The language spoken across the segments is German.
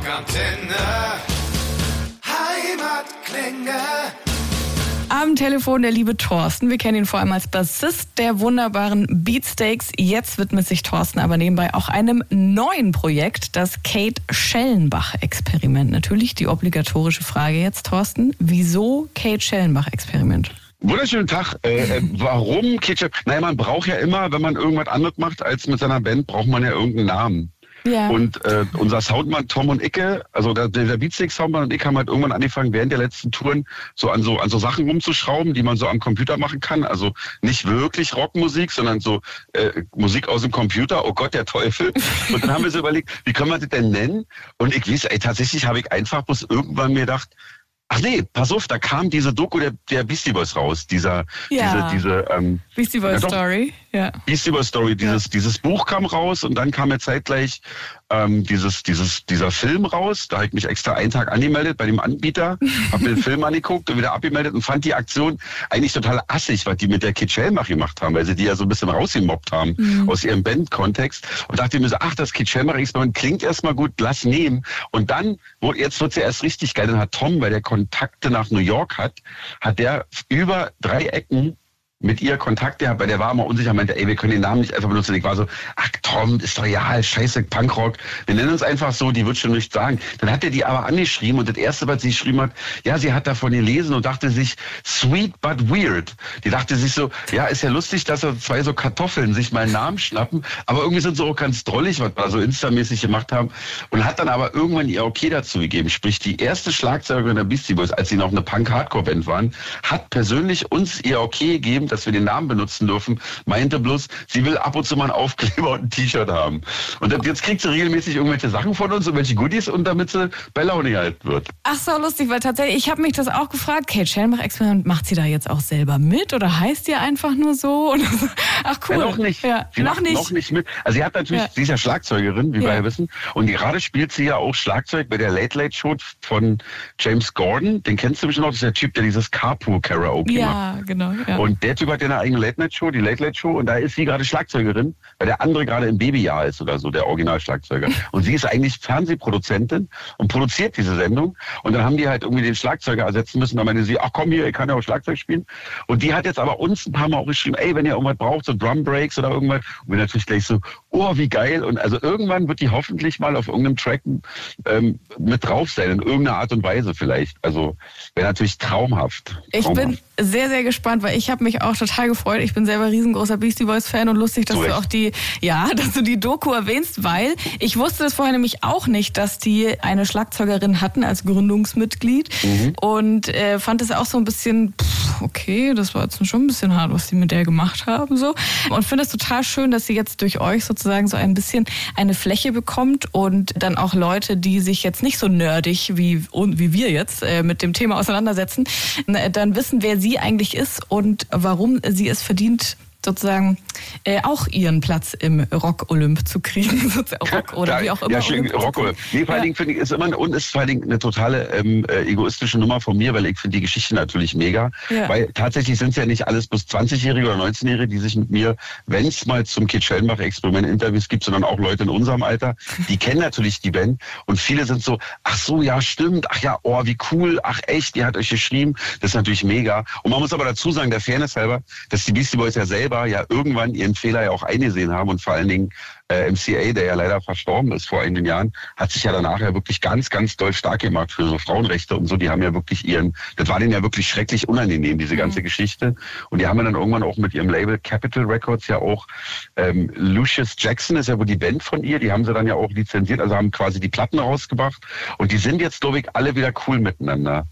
Rockantenne. Heimatklänge. Am Telefon der liebe Thorsten. Wir kennen ihn vor allem als Bassist der wunderbaren Beatsteaks. Jetzt widmet sich Thorsten aber nebenbei auch einem neuen Projekt, das Kate Schellenbach-Experiment. Natürlich die obligatorische Frage jetzt, Thorsten. Wieso Kate Schellenbach-Experiment? Wunderschönen Tag. Äh, äh, warum Kitchen? Naja, man braucht ja immer, wenn man irgendwas anderes macht als mit seiner Band, braucht man ja irgendeinen Namen. Ja. Und äh, unser Soundmann Tom und Icke, also der, der Beatstick Soundmann und ich haben halt irgendwann angefangen, während der letzten Touren so an so an so Sachen rumzuschrauben, die man so am Computer machen kann. Also nicht wirklich Rockmusik, sondern so äh, Musik aus dem Computer. Oh Gott, der Teufel. Und dann haben wir so überlegt, wie können wir das denn nennen? Und ich weiß, ey, tatsächlich habe ich einfach bloß irgendwann mir gedacht, Ach nee, pass auf, da kam diese Doku der, der Beastie Boys raus, dieser, Ja. diese, diese, ähm, Beastie Boys Ja. Story. Ja. Boys Story, dieses, dieses Buch kam raus und dann kam ja zeitgleich ähm, dieses, dieses, dieser Film raus. Da habe ich mich extra einen Tag angemeldet bei dem Anbieter, habe mir den Film angeguckt und wieder abgemeldet und fand die Aktion eigentlich total assig, was die mit der Kid Shellmach gemacht haben, weil sie die ja so ein bisschen rausgemobbt haben aus ihrem Bandkontext und dachte mir so, ach, das Kid Shellmach Experiment klingt erstmal gut, lass nehmen. Und dann, wo, jetzt wird's ja erst richtig geil, dann hat Tom, weil der Kontakte nach New York hat, hat der über drei Ecken mit ihr Kontakt gehabt, weil der war immer unsicher, meinte, ey, wir können den Namen nicht einfach benutzen. Ich war so, ach Tom, ist doch ja, scheiße, Punkrock. Wir nennen uns einfach so, die wird schon nichts sagen. Dann hat er die aber angeschrieben und das erste, was sie geschrieben hat, ja, sie hat davon gelesen und dachte sich, sweet but weird. Die dachte sich so, ja, ist ja lustig, dass er zwei so Kartoffeln sich mal einen Namen schnappen, aber irgendwie sind sie auch ganz drollig, was wir so instamäßig gemacht haben und hat dann aber irgendwann ihr Okay dazu gegeben. Sprich, die erste Schlagzeugerin der Beastie Boys, als sie noch eine Punk-Hardcore-Band waren, hat persönlich uns ihr Okay gegeben, dass wir den Namen benutzen dürfen, meinte bloß, sie will ab und zu mal einen Aufkleber und ein T-Shirt haben. Und jetzt kriegt sie regelmäßig irgendwelche Sachen von uns, irgendwelche Goodies und damit sie bei Laune gehalten wird. Ach so, lustig, weil tatsächlich, ich habe mich das auch gefragt. Kate Schellenbach-Experiment, macht sie da jetzt auch selber mit oder heißt die einfach nur so? Ach cool. Ja, noch nicht. Ja, sie noch macht nicht. noch nicht mit. Also sie hat natürlich, Ja. sie ist ja Schlagzeugerin, wie wir ja wissen. Und gerade spielt sie ja auch Schlagzeug bei der Late Late Show von James Gordon. Den kennst du bestimmt noch. Das ist der Typ, der dieses Carpool Karaoke macht. Ja, genau. Ja. Und der Typ hat ja eine eigene Late Night Show, die Late Late Show, und da ist sie gerade Schlagzeugerin, weil der andere gerade im Babyjahr ist oder so, der Originalschlagzeuger. Und sie ist eigentlich Fernsehproduzentin und produziert diese Sendung. Und dann haben die halt irgendwie den Schlagzeuger ersetzen müssen. Dann meinte sie, ach komm hier, ich kann ja auch Schlagzeug spielen. Und die hat jetzt aber uns ein paar Mal auch geschrieben, ey, wenn ihr irgendwas braucht, so Drum Breaks oder irgendwas. Und wir natürlich gleich so, oh, wie geil. Und also irgendwann wird die hoffentlich mal auf irgendeinem Track ähm, mit drauf sein, in irgendeiner Art und Weise vielleicht. Also wäre natürlich traumhaft. Ich traumhaft. bin sehr, sehr gespannt, weil ich habe mich auch total gefreut. Ich bin selber riesengroßer Beastie Boys Fan und lustig, dass Zu du auch die, ja, dass du die Doku erwähnst, weil ich wusste das vorher nämlich auch nicht, dass die eine Schlagzeugerin hatten als Gründungsmitglied Mhm. und äh, fand es auch so ein bisschen, pff, okay, das war jetzt schon ein bisschen hart, was die mit der gemacht haben, so. Und finde es total schön, dass sie jetzt durch euch sozusagen so ein bisschen eine Fläche bekommt und dann auch Leute, die sich jetzt nicht so nerdig wie, wie wir jetzt äh, mit dem Thema auseinandersetzen, äh, dann wissen, wer sie eigentlich ist und warum sie es verdient, sozusagen äh, auch ihren Platz im Rock-Olymp zu kriegen. Rock oder Ja, wie auch immer. Ja, schön, Olymp Rock kriegen. Nee, vor allen. Dingen finde ich, ist immer, und ist vor allen Dingen eine totale ähm, äh, egoistische Nummer von mir, weil ich finde die Geschichte natürlich mega. Ja. Weil tatsächlich sind es ja nicht alles bis 20-Jährige oder 19-Jährige, die sich mit mir, wenn es mal zum Kit Schellenbach-Experiment Interviews gibt, sondern auch Leute in unserem Alter, die kennen natürlich die Band und viele sind so, ach so, ja, stimmt, ach ja, oh, wie cool, ach echt, die hat euch geschrieben. Das ist natürlich mega. Und man muss aber dazu sagen, der Fairness halber, dass die Beastie Boys ja selber ja irgendwann ihren Fehler ja auch eingesehen haben und vor allen Dingen äh, MCA, der ja leider verstorben ist vor einigen Jahren, hat sich ja danach ja wirklich ganz, ganz doll stark gemacht für so Frauenrechte und so. Die haben ja wirklich ihren, das war denen ja wirklich schrecklich unangenehm, diese ganze Geschichte. Und die haben ja dann irgendwann auch mit ihrem Label Capital Records ja auch, ähm, Lucius Jackson ist ja wohl die Band von ihr, die haben sie dann ja auch lizenziert, also haben quasi die Platten rausgebracht. Und die sind jetzt, glaube ich, alle wieder cool miteinander.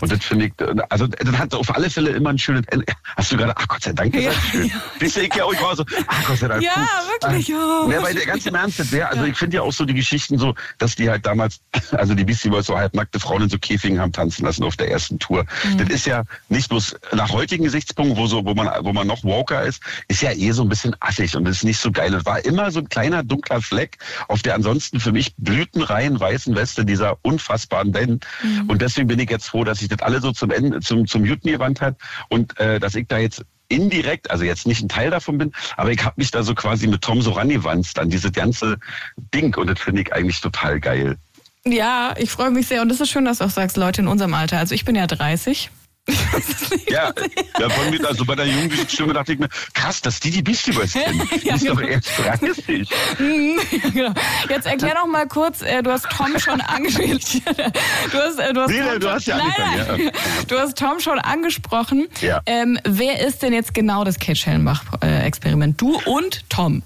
und das finde ich, also das hat auf alle Fälle immer ein schönes Ende. Hast du gerade, ach Gott sei Dank gesagt, Ja, schön. Wisst ihr, ich ja auch, ich war so, ach Gott sei Dank. Ja, puh. wirklich, Ah, ja. Ja, weil der ganze Ernst, wär, also ich finde ja auch so die Geschichten so, dass die halt damals, also die Beastie Boys so halbnackte Frauen in so Käfigen haben tanzen lassen auf der ersten Tour. Das ist ja nicht bloß nach heutigen Gesichtspunkten, wo so, wo man, wo man noch Walker ist, ist ja eh so ein bisschen assig und das ist nicht so geil. Das war immer so ein kleiner dunkler Fleck auf der ansonsten für mich blütenreinen weißen Weste dieser unfassbaren Band. Und deswegen bin ich jetzt froh, dass sich das alle so zum Ende, zum, zum Juten gewandt hat und äh, dass ich da jetzt indirekt, also jetzt nicht ein Teil davon bin, aber ich habe mich da so quasi mit Tom so rangewanzt an dieses ganze Ding und das finde ich eigentlich total geil. Ja, ich freue mich sehr. Und es ist schön, dass du auch sagst, Leute in unserem Alter. Also ich bin ja 30. ja, ja, von mir, also bei der jugendlichen Stimme dachte ich mir, krass, dass die die Beastie Boys kennen. Die ja, ist genau. doch erst 30. ja, genau. Jetzt erklär doch mal kurz, äh, du hast Tom schon angesprochen. du hast, äh, du hast, Nee, Tom du hast ja schon, angefangen, nein, nein. Du hast Tom schon angesprochen. Ja. Ähm, wer ist denn jetzt genau das Kate Schellenbach-Experiment? Du und Tom.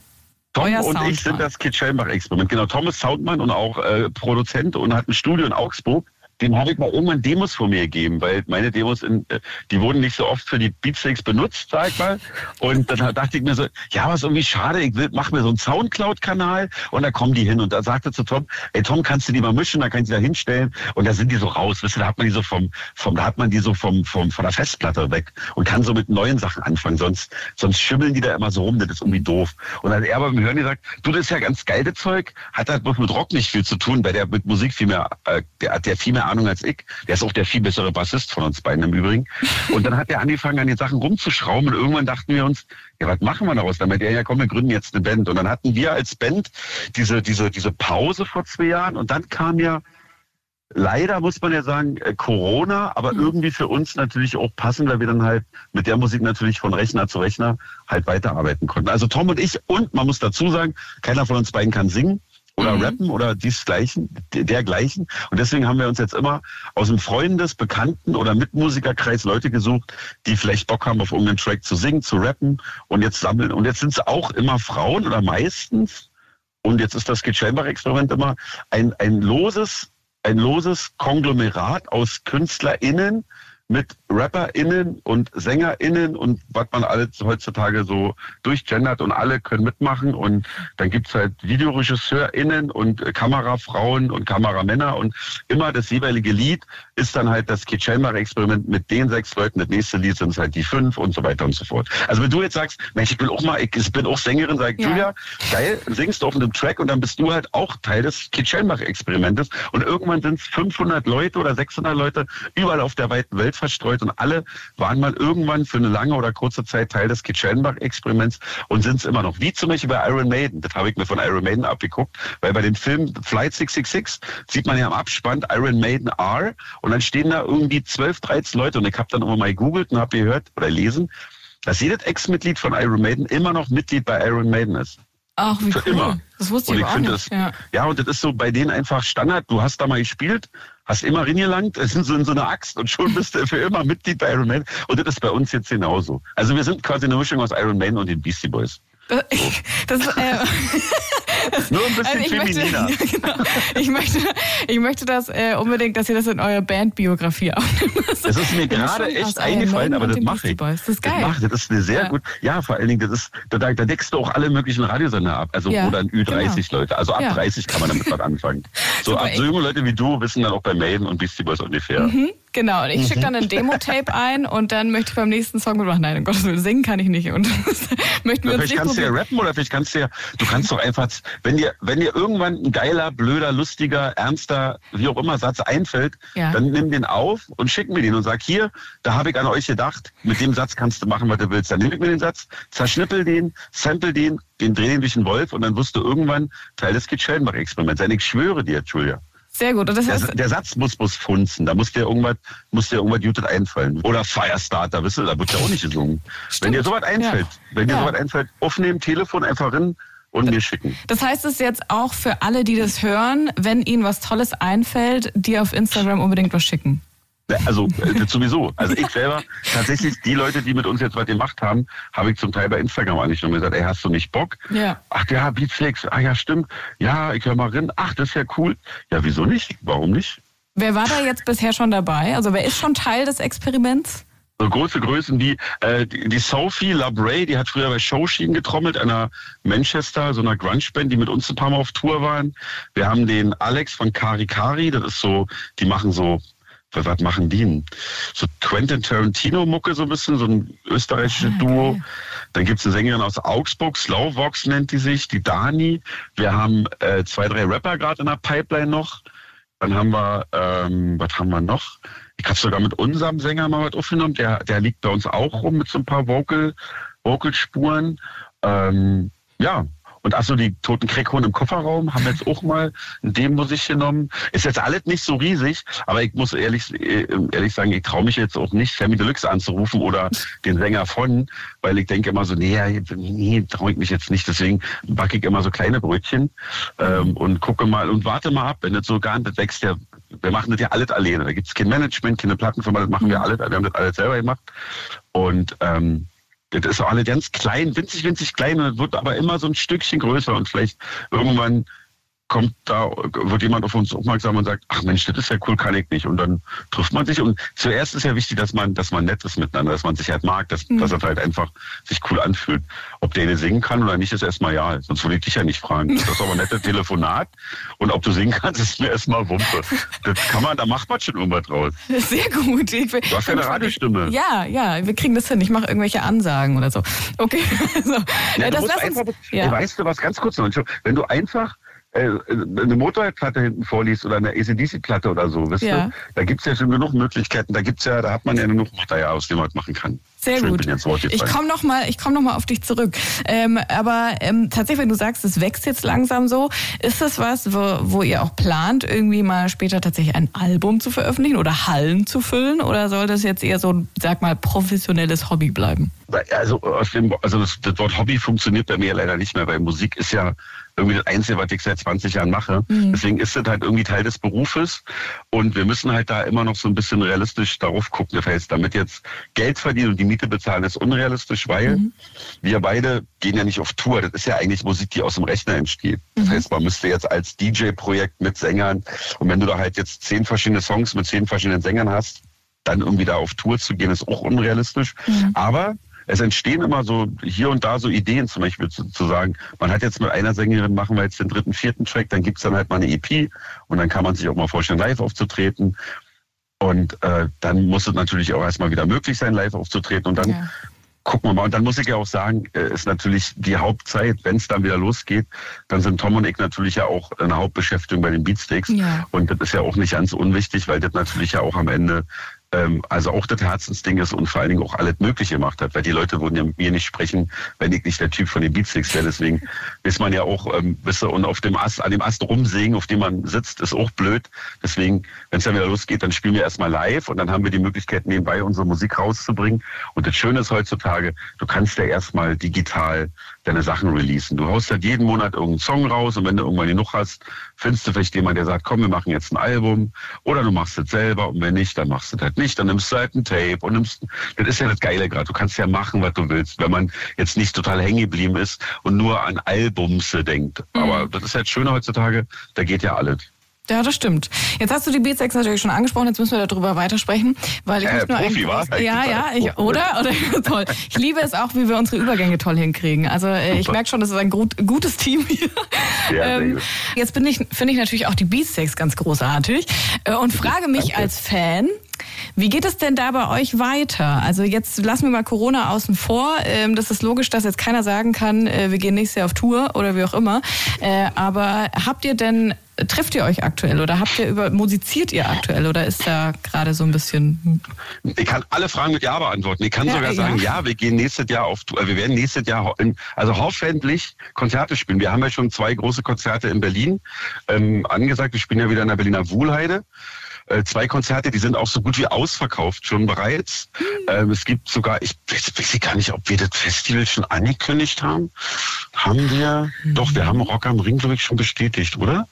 Tom Euer und ich Soundmann. sind das Kit Schellenbach-Experiment. Genau, Tom ist Soundmann und auch äh, Produzent und hat ein Studio in Augsburg. Dem habe ich mal irgendwann Demos von mir gegeben, weil meine Demos, in, äh, die wurden nicht so oft für die Beatsteaks benutzt, sag ich mal. Und dann dachte ich mir so, ja, was irgendwie schade, ich will, mach mir so einen Soundcloud-Kanal und da kommen die hin. Und da sagte zu Tom, ey Tom, kannst du die mal mischen, da kann ich die da hinstellen. Und da sind die so raus, wisst ihr, da hat man die so vom, vom da hat man die so vom, vom, von der Festplatte weg und kann so mit neuen Sachen anfangen. Sonst, sonst schimmeln die da immer so rum, das ist irgendwie doof. Und dann hat er beim Hören gesagt, du, das ist ja ganz geil, das Zeug, hat halt mit Rock nicht viel zu tun, weil der mit Musik viel mehr, äh, der hat der viel mehr Ahnung als ich. Der ist auch der viel bessere Bassist von uns beiden im Übrigen. Und dann hat er angefangen, an den Sachen rumzuschrauben und irgendwann dachten wir uns, ja, was machen wir daraus damit? Ja, ja, komm, wir gründen jetzt eine Band. Und dann hatten wir als Band diese, diese, diese Pause vor zwei Jahren und dann kam ja leider muss man ja sagen, äh, Corona, aber irgendwie für uns natürlich auch passend, weil wir dann halt mit der Musik natürlich von Rechner zu Rechner halt weiterarbeiten konnten. Also Tom und ich und man muss dazu sagen, keiner von uns beiden kann singen oder Mhm. rappen oder diesgleichen, de- dergleichen. Und deswegen haben wir uns jetzt immer aus dem Freundes-, Bekannten- oder Mitmusikerkreis Leute gesucht, die vielleicht Bock haben, auf irgendeinen Track zu singen, zu rappen und jetzt sammeln. Und jetzt sind es auch immer Frauen oder meistens. Und jetzt ist das Kitschelbach-Experiment immer ein, ein loses ein loses Konglomerat aus KünstlerInnen mit RapperInnen und SängerInnen und was man alles heutzutage so durchgendert und alle können mitmachen. Und dann gibt's halt VideoregisseurInnen und Kamerafrauen und Kameramänner. Und immer das jeweilige Lied ist dann halt das Kit Experiment mit den sechs Leuten, das nächste Lied sind es halt die fünf und so weiter und so fort. Also wenn du jetzt sagst, Mensch, ich will auch mal, ich bin auch Sängerin, sag ich, Ja. Julia, geil, singst du auf einem Track und dann bist du halt auch Teil des Kit Experimentes und irgendwann sind es 500 Leute oder 600 Leute überall auf der weiten Welt verstreut und alle waren mal irgendwann für eine lange oder kurze Zeit Teil des Kit Experiments und sind es immer noch. Wie zum Beispiel bei Iron Maiden. Das habe ich mir von Iron Maiden abgeguckt, weil bei dem Film Flight 666 sieht man ja am Abspann Iron Maiden R und dann stehen da irgendwie 12, 13 Leute und ich habe dann immer mal gegoogelt und habe gehört oder lesen, dass jedes Ex-Mitglied von Iron Maiden immer noch Mitglied bei Iron Maiden ist. Ach, wie Für cool. immer. Das wusste Und ich ich auch finde nicht. das, ja. ja, und das ist so bei denen einfach Standard. Du hast da mal gespielt, hast immer reingelangt, es sind so in so eine Axt und schon bist du für immer Mitglied bei Iron Maiden. Und das ist bei uns jetzt genauso. Also wir sind quasi eine Mischung aus Iron Maiden und den Beastie Boys. Das, das, äh, Nur ein bisschen Also ich möchte, femininer. ja, genau. ich möchte, ich möchte das äh, unbedingt, dass ihr das in eure Bandbiografie aufnimmt. Das ist mir gerade echt eingefallen, aber das mache ich. Boys. Das ist geil. Das, ich. das ist eine sehr Ja. gut. Ja, vor allen Dingen, das ist, da, da deckst du auch alle möglichen Radiosender ab. Also Ja, oder ein Ü30 Leute. Also ab Ja. 30 kann man damit was anfangen. So ab so junge Leute wie du wissen dann auch bei Maiden und Beastie Boys ungefähr. Mhm, genau, und ich schicke dann ein Demo-Tape ein und dann möchte ich beim nächsten Song mitmachen. Nein, um Gottes Willen, singen kann ich nicht. Und möchten wir Vielleicht kannst du ja rappen oder vielleicht kannst du ja, du kannst doch einfach, wenn dir, wenn dir irgendwann ein geiler, blöder, lustiger, ernster, wie auch immer Satz einfällt, Ja. dann nimm den auf und schick mir den und sag, hier, da habe ich an euch gedacht, mit dem Satz kannst du machen, was du willst. Dann nimm ich mir den Satz, zerschnippel den, sample den, den dreh den durch den Wolf und dann wirst du irgendwann Teil des Kitschellenbach-Experiments sein. Ich schwöre dir, Julia. Sehr gut. Das Der, heißt, der Satz muss, muss funzen. Da muss dir irgendwas, muss dir irgendwas Gutes einfallen. Oder Firestarter, wisst ihr, da wird ja auch nicht gesungen. Wenn dir sowas einfällt, wenn dir Ja. sowas einfällt, aufnehmen, Telefon einfach rein und mir schicken. das heißt es jetzt auch für alle, die das hören, wenn ihnen was Tolles einfällt, dir auf Instagram unbedingt was schicken. Also äh, sowieso. Also ich selber, tatsächlich die Leute, die mit uns jetzt was gemacht haben, habe ich zum Teil bei Instagram angeschrieben und gesagt, ey, hast du nicht Bock? Ja. Ach ja, Beatflex, ah ja, stimmt. Ja, ich höre mal rein. Ach, das ist ja cool. Ja, wieso nicht? Warum nicht? Wer war da jetzt bisher schon dabei? Also wer ist schon Teil des Experiments? So große Größen wie äh, die, die Sophie Labray, die hat früher bei Showshin getrommelt, einer Manchester, so einer Grunge-Band, die mit uns ein paar Mal auf Tour waren. Wir haben den Alex von Kari Kari, das ist so, die machen so, was, machen die denn? So Quentin Tarantino-Mucke so ein bisschen, so ein österreichisches Ah, Duo. geil. Dann gibt's eine Sängerin aus Augsburg, Slowvox nennt die sich, die Dani. Wir haben äh, zwei, drei Rapper gerade in der Pipeline noch. Dann haben wir, ähm, was haben wir noch? Ich habe sogar mit unserem Sänger mal was aufgenommen. Der, der liegt bei uns auch rum mit so ein paar Vocal, Vocalspuren. Ähm, ja, und achso, die toten Kreckhunde im Kofferraum haben jetzt auch mal ein Demo sich genommen. Ist jetzt alles nicht so riesig, aber ich muss ehrlich, äh, ehrlich sagen, ich traue mich jetzt auch nicht, Sammy Deluxe anzurufen oder den Sänger von, weil ich denke immer so, nee, nee traue ich mich jetzt nicht. Deswegen backe ich immer so kleine Brötchen ähm, und gucke mal und warte mal ab, wenn das so gar nicht wächst, ja, wir machen das ja alles alleine. Da gibt es kein Management, keine Plattenfirma, das machen wir alle, wir haben das alles selber gemacht. Und ähm, das ist alle ganz klein, winzig, winzig klein und wird aber immer so ein Stückchen größer und vielleicht irgendwann kommt da, wird jemand auf uns aufmerksam und sagt, ach Mensch, das ist ja cool, kann ich nicht. Und dann trifft man sich. Und zuerst ist ja wichtig, dass man, dass man nett ist miteinander, dass man sich halt mag, dass, mhm. dass es halt einfach sich cool anfühlt. Ob der singen kann oder nicht, ist erstmal ja. Sonst würde ich dich ja nicht fragen. Das ist aber ein nettes Telefonat. Und ob du singen kannst, ist mir erstmal Wumpe. Das kann man, da macht man schon irgendwas draus. Sehr gut. Ich, du hast ja eine Radiostimme. Ja, ja, wir kriegen das hin. Ich mache irgendwelche Ansagen oder so. Okay. so. Ja, das lass uns, einfach, ja. Weißt du was, ganz kurz noch. Wenn du einfach äh, eine Motorhead-Platte hinten vorliest oder eine ACDC-Platte oder so, wisst ja. du? Da gibt's ja schon genug Möglichkeiten. Da gibt's ja, da hat man ja genug Material, aus dem man machen kann. Sehr Schön, gut. Ich komme noch mal, ich komme noch mal auf dich zurück. Ähm, aber ähm, tatsächlich, wenn du sagst, es wächst jetzt langsam so, ist das was, wo, wo ihr auch plant, irgendwie mal später tatsächlich ein Album zu veröffentlichen oder Hallen zu füllen? Oder soll das jetzt eher so, sag mal, professionelles Hobby bleiben? Also, aus dem, also das, das Wort Hobby funktioniert bei mir leider nicht mehr, weil Musik ist ja irgendwie das Einzige, was ich seit 20 Jahren mache. Mhm. Deswegen ist das halt irgendwie Teil des Berufes. Und wir müssen halt da immer noch so ein bisschen realistisch darauf gucken. Das heißt, damit jetzt Geld verdienen und die Miete bezahlen, ist unrealistisch, weil mhm. wir beide gehen ja nicht auf Tour. Das ist ja eigentlich Musik, die aus dem Rechner entsteht. Das mhm. heißt, man müsste jetzt als DJ-Projekt mit Sängern und wenn du da halt jetzt zehn verschiedene Songs mit zehn verschiedenen Sängern hast, dann irgendwie da auf Tour zu gehen, ist auch unrealistisch. Mhm. Aber es entstehen immer so hier und da so Ideen, zum Beispiel zu, zu sagen, man hat jetzt mit einer Sängerin, machen wir jetzt den dritten, vierten Track, dann gibt's dann halt mal eine EP und dann kann man sich auch mal vorstellen, live aufzutreten. Und äh, dann muss es natürlich auch erstmal wieder möglich sein, live aufzutreten. Und dann ja. gucken wir mal. Und dann muss ich ja auch sagen, äh, ist natürlich die Hauptzeit, wenn es dann wieder losgeht, dann sind Tom und ich natürlich ja auch eine Hauptbeschäftigung bei den Beatsticks. Ja. Und das ist ja auch nicht ganz unwichtig, weil das natürlich ja auch am Ende ähm, also auch das Herzensding ist und vor allen Dingen auch alles Mögliche gemacht hat, weil die Leute würden ja mit mir nicht sprechen, wenn ich nicht der Typ von den Beatsticks wäre. Deswegen ist man ja auch, ähm, wisse, und auf dem Ast, an dem Ast rumsägen, auf dem man sitzt, ist auch blöd. Deswegen, wenn es dann wieder losgeht, dann spielen wir erstmal live und dann haben wir die Möglichkeit, nebenbei unsere Musik rauszubringen. Und das Schöne ist heutzutage, du kannst ja erstmal digital deine Sachen releasen. Du haust halt jeden Monat irgendeinen Song raus und wenn du irgendwann genug hast, findest du vielleicht jemanden, der sagt, komm, wir machen jetzt ein Album oder du machst es selber und wenn nicht, dann machst du das halt nicht. Dann nimmst du halt ein Tape und nimmst, das ist ja das Geile gerade. Du kannst ja machen, was du willst, wenn man jetzt nicht total hängen geblieben ist und nur an Albums denkt. Mhm. Aber das ist halt schöner heutzutage, da geht ja alles. Ja, das stimmt. Jetzt hast du die Beatsex natürlich schon angesprochen, jetzt müssen wir darüber weitersprechen, weil ich äh, nur Profi, war, Ja, ja, ich, oder? oder? toll. Ich liebe es auch, wie wir unsere Übergänge toll hinkriegen. Also äh, ich merke schon, das ist ein gut, gutes Team hier. Ja, ähm, jetzt bin ich, finde ich natürlich auch die Beatsex ganz großartig äh, und frage mich Danke. als Fan, wie geht es denn da bei euch weiter? Also jetzt lassen wir mal Corona außen vor. Ähm, das ist logisch, dass jetzt keiner sagen kann, äh, wir gehen nächstes Jahr auf Tour oder wie auch immer. Aber habt ihr denn trifft ihr euch aktuell oder habt ihr über musiziert ihr aktuell oder ist da gerade so ein bisschen? Ich kann alle Fragen mit Ja beantworten. Ich kann ja, sogar sagen, ja. ja, wir gehen nächstes Jahr auf, wir werden nächstes Jahr also hoffentlich Konzerte spielen. Wir haben ja schon zwei große Konzerte in Berlin ähm, angesagt. Wir spielen ja wieder in der Berliner Wuhlheide. Äh, zwei Konzerte, die sind auch so gut wie ausverkauft schon bereits. Mhm. Ähm, es gibt sogar, ich weiß, weiß gar nicht, ob wir das Festival schon angekündigt haben. Haben wir? Mhm. Doch, wir haben Rock am Ring, glaube ich, schon bestätigt, oder?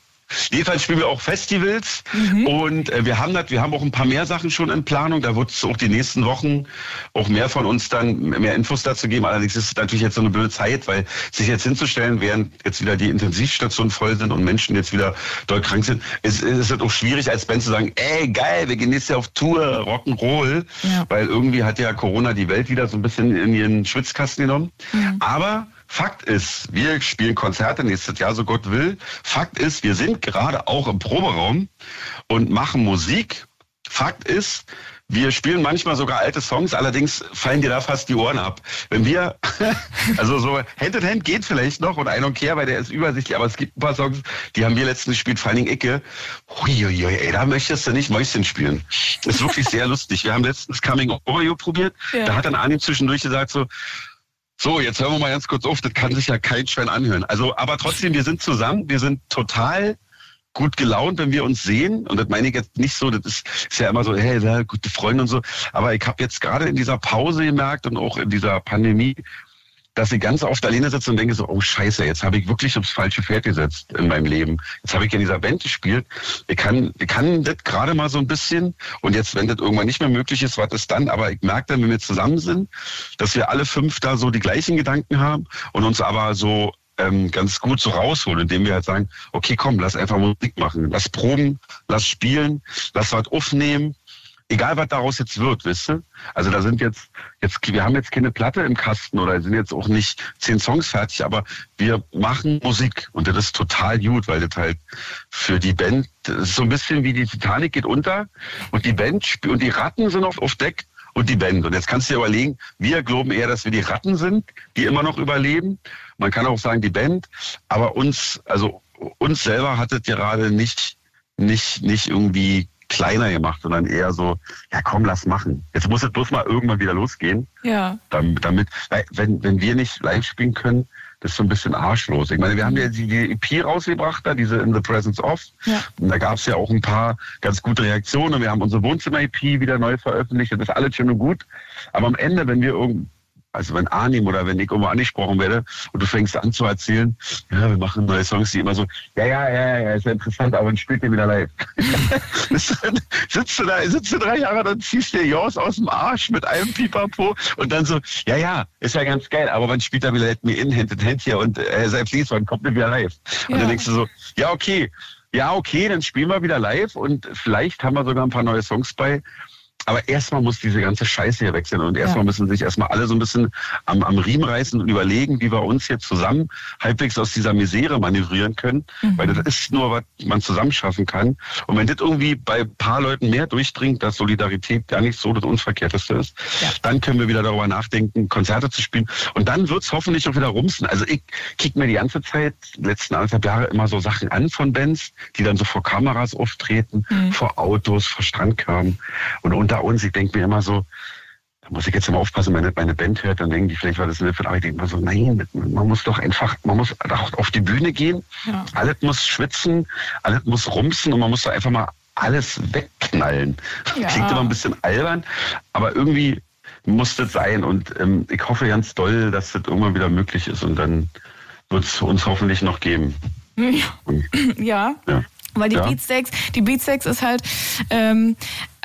Jedenfalls spielen wir auch Festivals mhm. und äh, wir haben das, wir haben auch ein paar mehr Sachen schon in Planung. Da wird es auch die nächsten Wochen auch mehr von uns dann mehr Infos dazu geben. Allerdings ist es natürlich jetzt so eine blöde Zeit, weil sich jetzt hinzustellen, während jetzt wieder die Intensivstationen voll sind und Menschen jetzt wieder dort krank sind, ist, ist es auch schwierig als Band zu sagen, ey geil, wir gehen jetzt ja auf Tour, Rock'n'Roll, ja. weil irgendwie hat ja Corona die Welt wieder so ein bisschen in ihren Schwitzkasten genommen. Ja. Aber Fakt ist, wir spielen Konzerte nächstes Jahr, so Gott will. Fakt ist, wir sind gerade auch im Proberaum und machen Musik. Fakt ist, wir spielen manchmal sogar alte Songs, allerdings fallen dir da fast die Ohren ab. Wenn wir, also so Hand in Hand geht vielleicht noch und I don't care, weil der ist übersichtlich, aber es gibt ein paar Songs, die haben wir letztens gespielt, vor allen Dingen Ecke. Huiuiui, ey, da möchtest du nicht Mäuschen spielen. Das ist wirklich sehr lustig. Wir haben letztens Coming Oreo probiert, ja. da hat dann Arnim zwischendurch gesagt so, So, jetzt hören wir mal ganz kurz auf, das kann sich ja kein Schwein anhören. Also, aber trotzdem, wir sind zusammen, wir sind total gut gelaunt, wenn wir uns sehen. Und das meine ich jetzt nicht so, das ist, ist ja immer so, hey, ja, gute Freunde und so. Aber ich habe jetzt gerade in dieser Pause gemerkt und auch in dieser Pandemie, dass ich ganz oft alleine sitze und denke so, oh scheiße, jetzt habe ich wirklich aufs falsche Pferd gesetzt in meinem Leben. Jetzt habe ich in dieser Band gespielt. Ich kann, ich kann das gerade mal so ein bisschen. Und jetzt, wenn das irgendwann nicht mehr möglich ist, was ist dann? Aber ich merke dann, wenn wir zusammen sind, dass wir alle fünf da so die gleichen Gedanken haben und uns aber so ähm, ganz gut so rausholen, indem wir halt sagen, okay, komm, lass einfach Musik machen, lass proben, lass spielen, lass was aufnehmen, egal was daraus jetzt wird, wisst ihr? Also da sind jetzt, jetzt, wir haben jetzt keine Platte im Kasten oder sind jetzt auch nicht zehn Songs fertig, aber wir machen Musik und das ist total gut, weil das halt für die Band, das ist so ein bisschen wie die Titanic geht unter und die Band und die Ratten sind auf, auf Deck und die Band. Und jetzt kannst du dir überlegen, wir glauben eher, dass wir die Ratten sind, die immer noch überleben. Man kann auch sagen, die Band. Aber uns, also uns selber hat es gerade nicht, nicht, nicht irgendwie kleiner gemacht, sondern eher so, ja komm, lass machen. Jetzt muss es bloß mal irgendwann wieder losgehen. Ja. Damit, damit wenn, wenn wir nicht live spielen können, das ist so ein bisschen arschlos. Ich meine, wir haben ja die, die EP rausgebracht, da diese In the Presence of. Ja. Und da gab es ja auch ein paar ganz gute Reaktionen. Wir haben unsere Wohnzimmer-EP wieder neu veröffentlicht. Das ist alles schön und gut. Aber am Ende, wenn wir irgend, also wenn Arnim oder wenn ich irgendwo angesprochen werde und du fängst an zu erzählen, ja, wir machen neue Songs, die immer so, ja, ja, ja, ja, ist ja interessant, aber dann spielt ihr wieder live. sitzt du da, sitzt du drei Jahre, dann ziehst du dir Jaws aus dem Arsch mit einem Pipapo und dann so, ja, ja, ist ja ganz geil, aber wann spielt er wieder Let Me In, Hand in Hand hier und äh, sei please, wann kommt er wieder live? Und ja. dann denkst du so, ja, okay, ja, okay, dann spielen wir wieder live und vielleicht haben wir sogar ein paar neue Songs bei. Aber erstmal muss diese ganze Scheiße hier wechseln und erstmal ja. müssen sich erstmal alle so ein bisschen am, am Riemen reißen und überlegen, wie wir uns jetzt zusammen halbwegs aus dieser Misere manövrieren können, mhm. weil das ist nur, was man zusammen schaffen kann. Und wenn das irgendwie bei ein paar Leuten mehr durchdringt, dass Solidarität gar nicht so das Unverkehrteste ist, ja. dann können wir wieder darüber nachdenken, Konzerte zu spielen. Und dann wird's hoffentlich auch wieder rumsen. Also ich krieg mir die ganze Zeit, letzten anderthalb Jahre, immer so Sachen an von Bands, die dann so vor Kameras auftreten, mhm. vor Autos, vor Strandkörben und unter unter uns, ich denke mir immer so, da muss ich jetzt immer aufpassen, wenn meine Band hört, dann denken die vielleicht, war das eine aber ich denke mir so, nein, man muss doch einfach, man muss auch auf die Bühne gehen, ja. alles muss schwitzen, alles muss rumsen und man muss doch einfach mal alles wegknallen. Ja. Klingt immer ein bisschen albern, aber irgendwie muss das sein und ähm, ich hoffe ganz doll, dass das irgendwann wieder möglich ist und dann wird es uns hoffentlich noch geben. Ja. ja. Weil die ja. Beatsteaks, die Beatsteaks ist halt, ähm,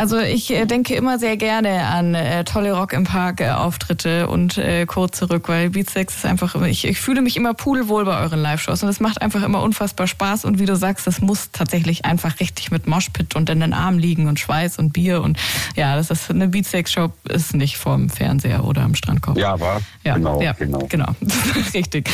also ich äh, denke immer sehr gerne an äh, tolle Rock im Park äh, Auftritte und äh, kurz zurück, weil Beatsteaks ist einfach, ich, ich fühle mich immer pudelwohl bei euren Live-Shows und es macht einfach immer unfassbar Spaß und wie du sagst, das muss tatsächlich einfach richtig mit Moshpit und in den Armen liegen und Schweiß und Bier und ja, das ist eine Beatsteaks-Show ist nicht vorm Fernseher oder am Strandkorb. Ja, war. Ja, genau, ja, genau. genau. richtig.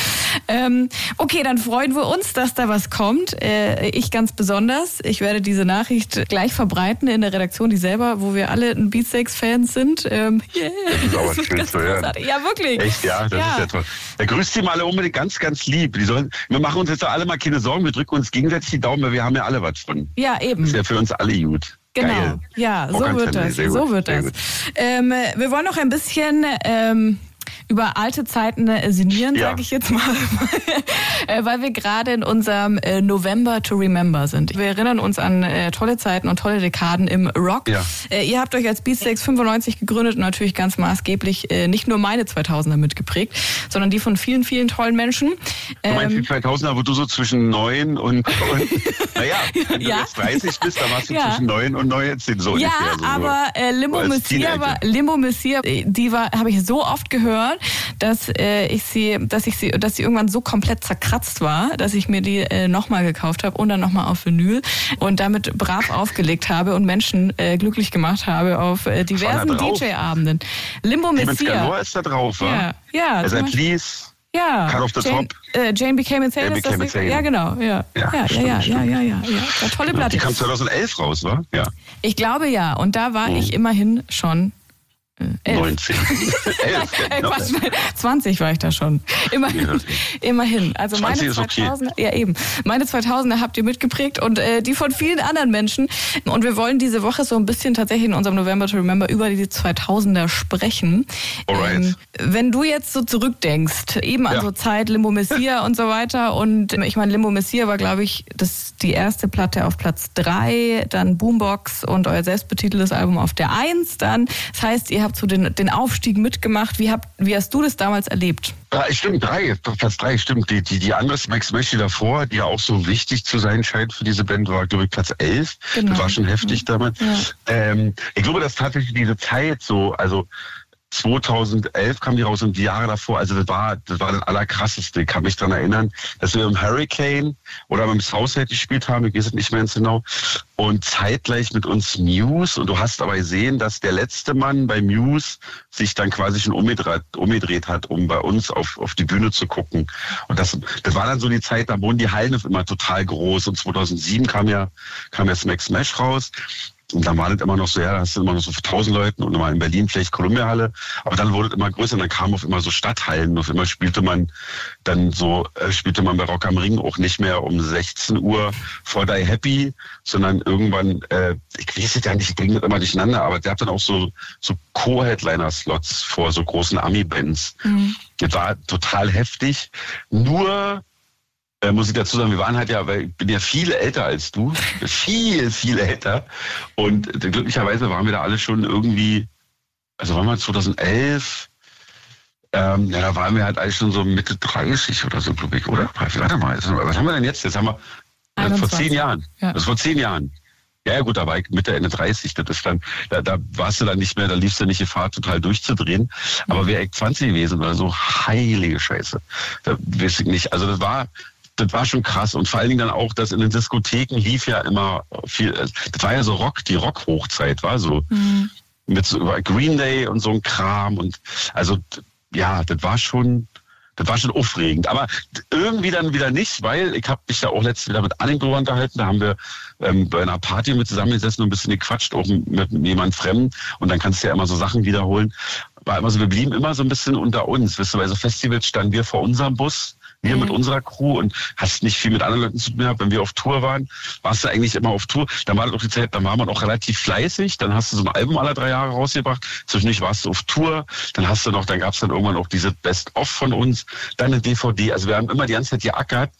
Ähm, okay, dann freuen wir uns, dass da was kommt. Äh, ich ganz besonders. Ich werde diese Nachricht gleich verbreiten in der Redaktion die selber, wo wir alle ein Beatsteaks-Fans sind. Ähm, yeah. Das aber schön zu hören. Ja, wirklich. Echt, ja, das ja. ist ja toll. Er grüßt die mal alle unbedingt ganz, ganz lieb. Die sollen, wir machen uns jetzt alle mal keine Sorgen, wir drücken uns gegenseitig die Daumen, weil wir haben ja alle was von. Ja, eben. Das ist ja für uns alle gut. Genau, Geil. ja, so wird, das, so wird das. Ähm, wir wollen noch ein bisschen ähm, über alte Zeiten äh, sinnieren, ja. sage ich jetzt mal, äh, weil wir gerade in unserem äh, November to Remember sind. Wir erinnern uns an tolle Zeiten und tolle Dekaden im Rock. Ja. Ihr habt euch als Beatsteaks 95 gegründet und natürlich ganz maßgeblich nicht nur meine 2000er mitgeprägt, sondern die von vielen, vielen tollen Menschen. Du meinst die 2000er, wo du so zwischen neun und, und naja, wenn du ja. jetzt 30 bist, dann warst du zwischen neun und 19 so Ja, ungefähr, so aber Limbo Messiah war, Limbo Messiah, die war, habe ich so oft gehört dass äh, ich sie, dass ich sie, dass sie irgendwann so komplett zerkratzt war, dass ich mir die äh, nochmal gekauft habe und dann nochmal auf Vinyl und damit brav aufgelegt habe und Menschen äh, glücklich gemacht habe auf äh, diversen DJ-Abenden. Limbo Messiah. ist da drauf, wa? Ja, ja. Also Please. Ja. Cut off the Jane, top. Äh, Jane Became Insane Jane ist das Insane. Ja, genau. Ja, ja, ja, stimmt, ja, ja, ja, ja, ja, ja. Tolle Platte. Die kam 2011 raus, wa? Ja. Ich glaube ja. Und da war hm. ich immerhin schon Elf. 19. Elf, genau. 20 war ich da schon. Immerhin. Ja. Immerhin. Also meine 2000er, okay. ja eben. Meine 2000er habt ihr mitgeprägt und äh, die von vielen anderen Menschen. Und wir wollen diese Woche so ein bisschen tatsächlich in unserem November to Remember über die 2000er sprechen. Alright. Ähm, wenn du jetzt so zurückdenkst, eben an ja. so Zeit Limbo Messia und so weiter und ich meine Limbo Messia war glaube ich das die erste Platte auf Platz 3, dann Boombox und euer selbstbetiteltes Album auf der 1 dann. Das heißt, ihr habt so den, den Aufstieg mitgemacht. Wie, habt, wie hast du das damals erlebt? Drei, stimmt, drei, Platz drei, stimmt. Die, die, die andere Max Möchte davor, die ja auch so wichtig zu sein scheint für diese Band, war, glaube ich, Platz elf. Genau. Das war schon heftig ja. damals. Ja. Ähm, ich glaube, dass tatsächlich diese Zeit so, also 2011 kam die raus und die Jahre davor, also das war, das war das Allerkrasseste. Kann mich daran erinnern, dass wir im Hurricane oder beim Southside gespielt haben, ich weiß es nicht mehr ganz genau, und zeitgleich mit uns Muse. Und du hast aber gesehen, dass der letzte Mann bei Muse sich dann quasi schon umgedreht, umgedreht hat, um bei uns auf, auf die Bühne zu gucken. Und das, das war dann so die Zeit, da wurden die Hallen immer total groß. Und 2007 kam ja, kam ja Smack Smash raus. Und dann war das immer noch so, ja, da hast du immer noch so 1000 Leuten und immer in Berlin vielleicht Columbia-Halle. Aber dann wurde es immer größer und dann kamen auf immer so Stadthallen. Und auf immer spielte man dann so, äh, spielte man bei Rock am Ring auch nicht mehr um 16 Uhr vor Die Happy, sondern irgendwann, äh, ich weiß es ja nicht, ich bringe das immer durcheinander, aber der hat dann auch so, so Co-Headliner-Slots vor so großen Ami-Bands. Mhm. Das war total heftig. Nur äh, muss ich dazu sagen, wir waren halt ja, weil ich bin ja viel älter als du, viel, viel älter. Und äh, glücklicherweise waren wir da alle schon irgendwie, also waren wir 2011, ähm, ja, da waren wir halt eigentlich schon so Mitte 30 oder so, glaube ich, oder? Warte mal, was haben wir denn jetzt? Jetzt haben wir äh, vor zehn Jahren. Ja. Das vor zehn Jahren. Ja, gut, da war ich Mitte, Ende 30. Das ist dann, da, da warst du dann nicht mehr, da liefst du nicht Gefahr, total durchzudrehen. Aber wäre ich 20 gewesen oder so, heilige Scheiße. Da weiß ich nicht. Also das war, das war schon krass. Und vor allen Dingen dann auch, dass in den Diskotheken lief ja immer viel, das war ja so Rock, die Rock-Hochzeit war so. Mhm. Mit so Green Day und so ein Kram. Und also, ja, das war schon, das war schon aufregend. Aber irgendwie dann wieder nicht, weil ich habe mich da auch letztens wieder mit Anning drüber unterhalten. Da haben wir ähm, bei einer Party mit zusammengesessen und ein bisschen gequatscht, auch mit, mit jemand Fremden. Und dann kannst du ja immer so Sachen wiederholen. War immer so, wir blieben immer so ein bisschen unter uns. Wisst ihr, bei so Festivals standen wir vor unserem Bus wir mhm. mit unserer Crew und hast nicht viel mit anderen Leuten zu tun gehabt. Wenn wir auf Tour waren, warst du eigentlich immer auf Tour. Dann war das auch die Zeit, dann war man auch relativ fleißig. Dann hast du so ein Album alle drei Jahre rausgebracht. Zwischendurch warst du auf Tour. Dann hast du noch, dann gab es dann irgendwann auch diese Best-of von uns, dann eine DVD. Also wir haben immer die ganze Zeit geackert.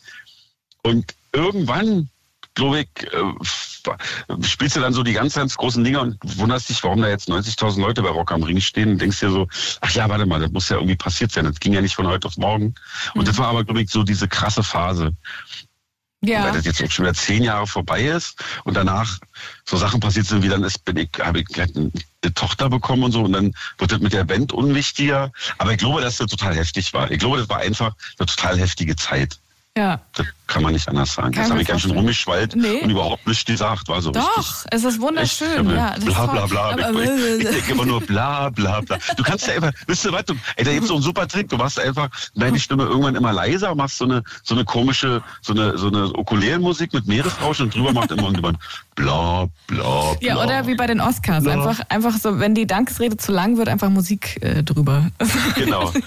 Und irgendwann glaube ich, äh, spielst du dann so die ganz, ganz großen Dinge und wunderst dich, warum da jetzt 90.000 Leute bei Rock am Ring stehen und denkst dir so, ach ja, warte mal, das muss ja irgendwie passiert sein. Das ging ja nicht von heute auf morgen. Und mhm. das war aber, glaube ich, so diese krasse Phase. Ja. Weil das jetzt auch schon wieder zehn Jahre vorbei ist und danach so Sachen passiert sind, wie dann ist, bin ich, habe ich eine Tochter bekommen und so und dann wird das mit der Band unwichtiger. Aber ich glaube, dass das total heftig war. Ich glaube, das war einfach eine total heftige Zeit. Ja. Das kann man nicht anders sagen. Kann das habe ich ganz schön rumgeschwallt nee. und überhaupt nicht gesagt. War so Doch, richtig. es ist wunderschön. Ja, bla bla bla. Aber, ich, ich, denke immer nur bla bla bla. Du kannst ja einfach, wisst ihr was, du, ey, da gibt's so einen super Trick. Du machst einfach deine Stimme irgendwann immer leiser, machst so eine, so eine komische, so eine, so eine Ukulelenmusik mit Meeresrauschen und drüber macht immer irgendjemand bla bla bla. Ja, oder wie bei den Oscars. Bla. Einfach, einfach so, wenn die Dankesrede zu lang wird, einfach Musik äh, drüber. Genau.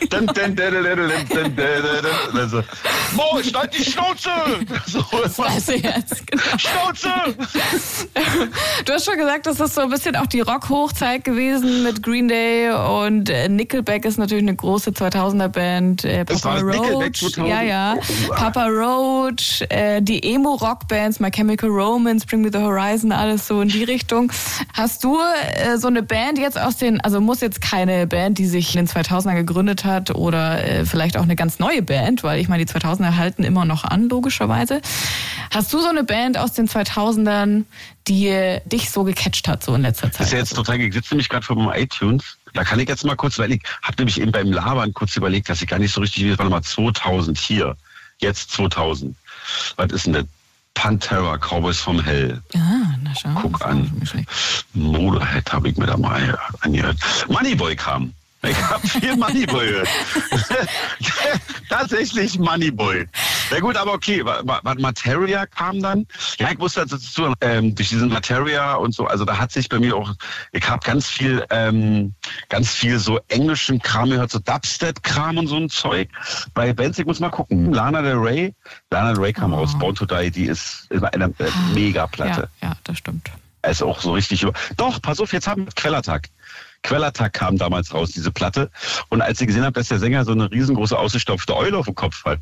Mo, schneid die Schnauze! So, das weiß ich jetzt. Genau. Schnauze! Du hast schon gesagt, das ist so ein bisschen auch die Rock-Hochzeit gewesen mit Green Day und äh, Nickelback ist natürlich eine große 2000er-Band. Äh, Papa Roach. Ja, ja. Papa Roach, äh, die Emo-Rock-Bands, My Chemical Romance, Bring Me the Horizon, alles so in die Richtung. Hast du so eine Band jetzt aus den, also muss jetzt keine Band, die sich in den 2000er gegründet hat oder vielleicht auch eine ganz neue Band, weil ich meine, die 2000er halten immer noch an, logischerweise. Hast du so eine Band aus den 2000ern, die dich so gecatcht hat, so in letzter Zeit? Das ist ja jetzt total, ich sitze nämlich gerade vor meinem iTunes. Da kann ich jetzt mal kurz, weil ich habe nämlich eben beim Labern kurz überlegt, dass ich gar nicht so richtig, wie warte mal, 2000 hier, jetzt 2000. Was ist denn das? Pantera, Cowboys vom Hell. Ah, na schau. Guck an. Motorhead habe ich mir da mal angehört. Moneyboy kam. Ich habe viel Moneyboy gehört. Tatsächlich Moneyboy. Na gut, aber okay, Materia kam dann. Ja, ich wusste dazu, ähm, durch diesen Materia und so, also da hat sich bei mir auch, ich habe ganz viel, ähm, ganz viel so englischen Kram gehört, so Dubstep-Kram und so ein Zeug. Bei Bands, ich muss mal gucken, Lana Del Rey, Lana Del Rey kam oh. raus, Born to Die, die ist, eine äh, Mega-Platte. Ja, ja, das stimmt. Ist auch so richtig über. Doch, pass auf, jetzt haben wir Quellertag. Quellertag kam damals raus, diese Platte. Und als ich gesehen habe, dass der Sänger so eine riesengroße ausgestopfte Eule auf dem Kopf hat,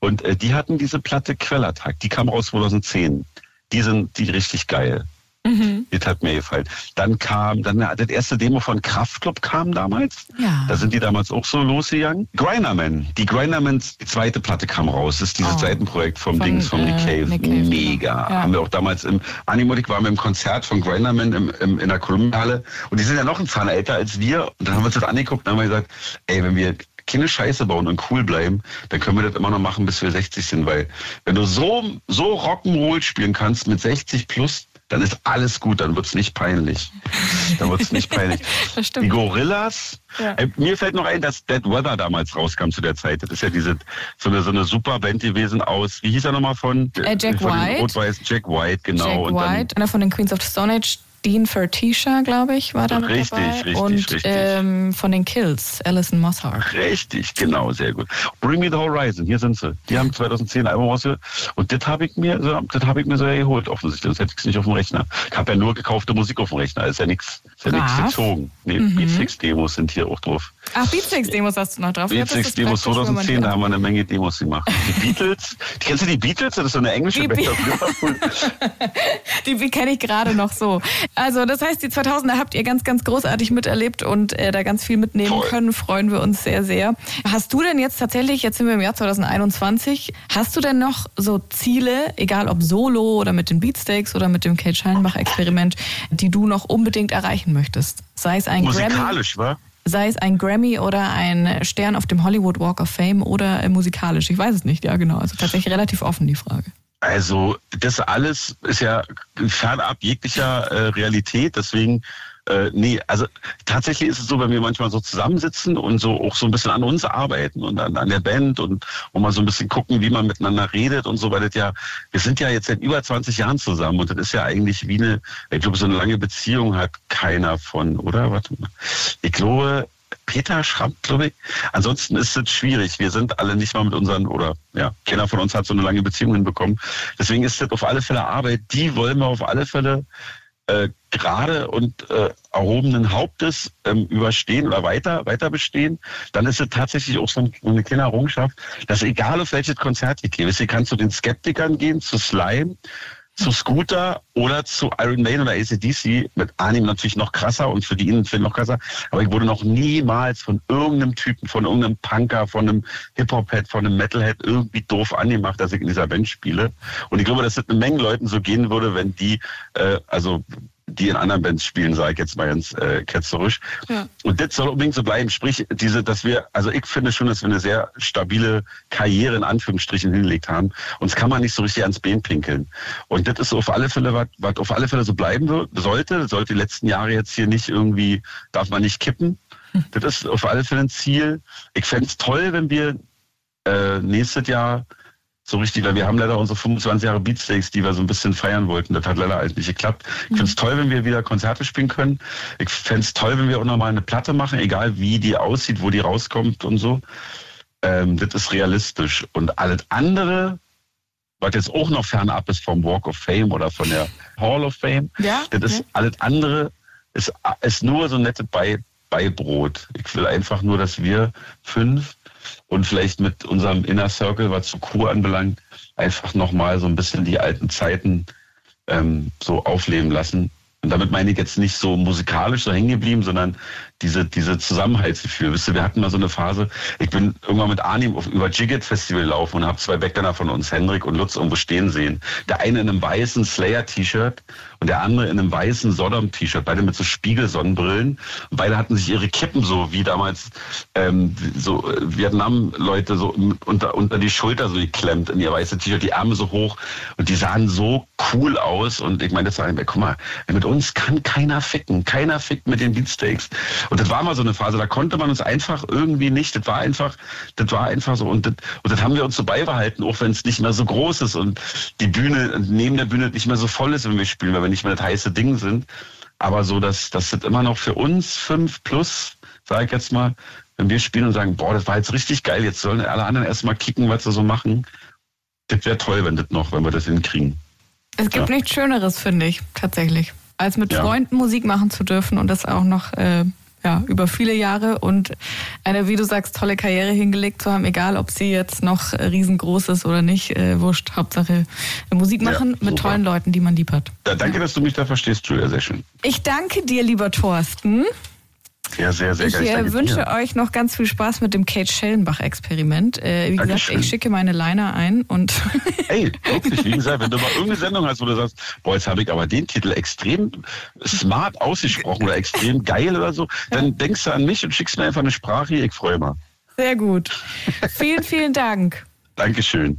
und äh, die hatten diese Platte Quellertag, die kam raus 2010. Die sind die richtig geil. Mhm. Das hat mir gefallen. Dann kam, dann das erste Demo von Kraftklub kam damals. Ja. Da sind die damals auch so losgegangen. Grinderman. Die Grindermans, die zweite Platte kam raus. Das ist dieses oh. Seitenprojekt vom von, Dings, vom äh, Nick Cave. Nick Cave Mega. Ja. Haben wir auch damals im Animotic waren wir im Konzert von Grinderman im, im, in der Kolumbiale. Und die sind ja noch ein Zahn älter als wir. Und dann haben wir uns das angeguckt und haben wir gesagt, ey, wenn wir keine Scheiße bauen und cool bleiben, dann können wir das immer noch machen, bis wir 60 sind, weil wenn du so, so Rock'n'Roll spielen kannst mit 60 plus, dann ist alles gut, dann wird es nicht peinlich. Dann wird es nicht peinlich. Die Gorillas, ja. äh, mir fällt noch ein, dass Dead Weather damals rauskam zu der Zeit. Das ist ja diese so eine, so eine super Band gewesen aus, wie hieß er nochmal von? Äh, Jack von White. Rot-Weiß Jack White, genau. Jack White, einer von den Queens of the Stone Age, Dean Fertisha, glaube ich, war da richtig, dabei. Richtig, und, richtig. Ähm, von den Kills, Alison Mosshart. Richtig, genau, sehr gut. Bring Me the Horizon, hier sind sie. Die haben 2010 ein Album rausgehört und das habe ich mir, das habe ich mir so geholt offensichtlich. Das hätte ich nicht auf dem Rechner. Ich habe ja nur gekaufte Musik auf dem Rechner. Ist ja nichts, ist ja nichts gezogen. Nee, mhm. Beatsex-Demos sind hier auch drauf. Ach, Beatsex-Demos hast du noch drauf. Beatsex-Demos 2010, da haben wir eine Menge Demos gemacht. Die Beatles, kennst du die Beatles? Das ist so eine englische die Band Liverpool. die kenne ich gerade noch so. Also das heißt, die 2000er habt ihr ganz, ganz großartig miterlebt und äh, da ganz viel mitnehmen Voll. können. Freuen wir uns sehr, sehr. Hast du denn jetzt tatsächlich, jetzt sind wir im Jahr 2021, hast du denn noch so Ziele, egal ob solo oder mit den Beatsteaks oder mit dem Kate Schallenbach-Experiment, die du noch unbedingt erreichen möchtest? Sei es ein Musikalisch, Grammy, wa? sei es ein Grammy oder ein Stern auf dem Hollywood Walk of Fame oder äh, musikalisch. Ich weiß es nicht, ja genau. Also tatsächlich relativ offen die Frage. Also das alles ist ja fernab jeglicher äh, Realität. Deswegen, äh, nee, also tatsächlich ist es so, wenn wir manchmal so zusammensitzen und so auch so ein bisschen an uns arbeiten und an, an der Band und, und mal so ein bisschen gucken, wie man miteinander redet und so, weil das ja, wir sind ja jetzt seit über 20 Jahren zusammen und das ist ja eigentlich wie eine, ich glaube, so eine lange Beziehung hat keiner von, oder? Warte mal. Ich glaube, Peter schreibt, glaube ich. Ansonsten ist es schwierig. Wir sind alle nicht mal mit unseren, oder ja, keiner von uns hat so eine lange Beziehung hinbekommen. Deswegen ist das auf alle Fälle Arbeit. Die wollen wir auf alle Fälle äh, gerade und äh, erhobenen Hauptes ähm, überstehen oder weiter, weiter bestehen, dann ist es tatsächlich auch so eine kleine Errungenschaft, dass egal auf welches Konzert ich gehe, du kannst zu den Skeptikern gehen, zu Slime, zu Scooter oder zu Iron Maiden oder ACDC, mit Arnim natürlich noch krasser und für die Innenfilm noch krasser, aber ich wurde noch niemals von irgendeinem Typen, von irgendeinem Punker, von einem Hip-Hop-Head, von einem Metal-Head irgendwie doof angemacht, dass ich in dieser Band spiele. Und ich glaube, dass es eine Menge Leuten so gehen würde, wenn die, äh, also die in anderen Bands spielen, sage ich jetzt mal ganz äh, ketzerisch. Ja. Und das soll unbedingt so bleiben. Sprich, diese, dass wir, also ich finde schon, dass wir eine sehr stabile Karriere in Anführungsstrichen hingelegt haben. Uns kann man nicht so richtig ans Bein pinkeln. Und das ist auf alle Fälle was, was auf alle Fälle so bleiben wird, sollte. Sollte die letzten Jahre jetzt hier nicht irgendwie, darf man nicht kippen. Hm. Das ist auf alle Fälle ein Ziel. Ich fände es toll, wenn wir äh, nächstes Jahr so richtig, weil wir haben leider unsere 25 Jahre Beatsteaks, die wir so ein bisschen feiern wollten. Das hat leider halt nicht geklappt. Ich finde es mhm. toll, wenn wir wieder Konzerte spielen können. Ich fände es toll, wenn wir auch nochmal eine Platte machen, egal wie die aussieht, wo die rauskommt und so. Ähm, das ist realistisch. Und alles andere, was jetzt auch noch fernab ist vom Walk of Fame oder von der Hall of Fame, ja, das ist alles andere, ist, ist nur so ein nettes Beibrot. Ich will einfach nur, dass wir fünf und vielleicht mit unserem Inner Circle, was zu Kur anbelangt, einfach nochmal so ein bisschen die alten Zeiten ähm, so aufleben lassen. Und damit meine ich jetzt nicht so musikalisch so hängen geblieben, sondern diese, diese Zusammenhaltsgefühl. Wisst ihr, wir hatten mal so eine Phase, ich bin irgendwann mit Arnim auf, über Jigget Festival laufen und habe zwei Backdanner von uns, Hendrik und Lutz, irgendwo stehen sehen. Der eine in einem weißen Slayer-T-Shirt und der andere in einem weißen Sodom-T-Shirt, beide mit so Spiegelsonnenbrillen. Beide hatten sich ihre Kippen so wie damals ähm, so Vietnam-Leute so unter, unter die Schulter so geklemmt in ihr weißes T-Shirt, die Arme so hoch und die sahen so cool aus. Und ich meine, das war, guck mal, mit uns kann keiner ficken. Keiner fickt mit den Beatsteaks. Und das war mal so eine Phase, da konnte man uns einfach irgendwie nicht. Das war einfach, das war einfach so. Und das, und das haben wir uns so beibehalten, auch wenn es nicht mehr so groß ist und die Bühne neben der Bühne nicht mehr so voll ist, wenn wir spielen, weil wir nicht mehr das heiße Ding sind. Aber so, dass, dass das immer noch für uns fünf plus, sage ich jetzt mal, wenn wir spielen und sagen, boah, das war jetzt richtig geil, jetzt sollen alle anderen erstmal kicken, was sie so machen. Das wäre toll, wenn das noch, wenn wir das hinkriegen. Es gibt ja. nichts Schöneres, finde ich, tatsächlich, als mit ja. Freunden Musik machen zu dürfen und das auch noch äh, ja, über viele Jahre und eine, wie du sagst, tolle Karriere hingelegt zu haben, egal ob sie jetzt noch riesengroß ist oder nicht, äh, wurscht, Hauptsache äh, Musik machen ja, mit tollen Leuten, die man lieb hat. Ja, danke, dass du mich da verstehst, Julia, sehr schön. Ich danke dir, lieber Thorsten. Ja, sehr, sehr ich geil. Ich äh, wünsche dir. euch noch ganz viel Spaß mit dem Kate Schellenbach-Experiment. Äh, wie Dankeschön. gesagt, ich schicke meine Liner ein und. Ey, wirklich, wie gesagt, wenn du mal irgendeine Sendung hast, wo du sagst, boah, jetzt habe ich aber den Titel extrem smart ausgesprochen oder extrem geil oder so, dann denkst du an mich und schickst mir einfach eine Sprache, ich freue mich. Sehr gut. vielen, vielen Dank. Dankeschön.